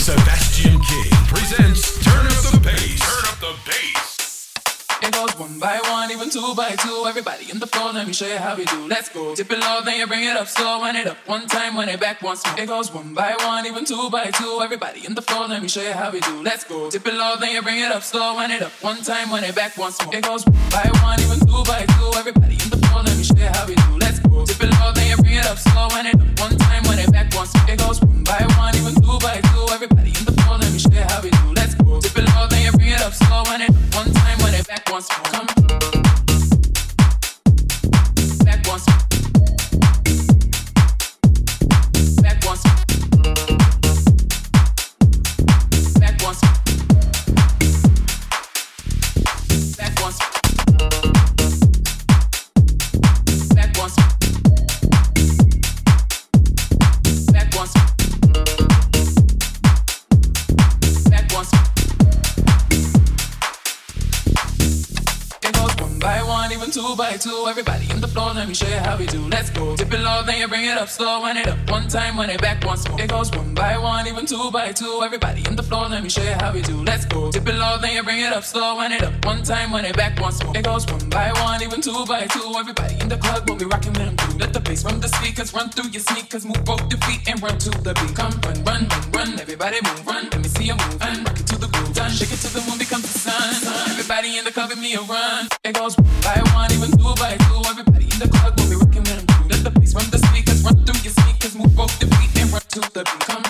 Sebastian King presents Turn Up the Bass. Turn Up the Bass. It goes one by one, even two by two. Everybody in the floor, let me show you how we do. Let's go. Dip it low, then you bring it up slow. Wind it up one time, wind it back once more. It goes one by one, even two by two. Everybody in the floor, let me show you how we do. Let's go. Dip it low, then you bring it up slow. Wind it up one time, wind it back once more. It goes one by one, even two by two. Everybody in the floor, let me show you how we do. Let's go. Dip it low, then you bring it up it up one time, it back once. It goes one by one, even two by two. Everybody in the let me how we do. Let's go. It low, then you bring it up it up one time, it back once. Come. Back once. One even two by two. Everybody in the floor, let me show you how we do. Let's go. Dip it low, then you bring it up slow. Wind it up one time, wind it back once more. It goes one by one, even two by two. Everybody in the floor, let me show you how we do. Let's go. Dip it low, then you bring it up slow. Wind it up one time, wind it back once more. It goes one by one, even two by two. Everybody in the club will be rocking them too. Let the bass from the speakers run through your sneakers. Move both your feet and run to the beat. Come run, run, run, run. Everybody move, run. Let me see you move and rock it to the groove. Done. Shake it till the moon becomes the sun. Everybody in the club give me a run. It goes in the club will be rocking them. Let the bass from the speakers run through your sneakers. Move both your feet and run to the beat. Come.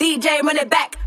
DJ, run it back.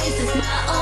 This is my own.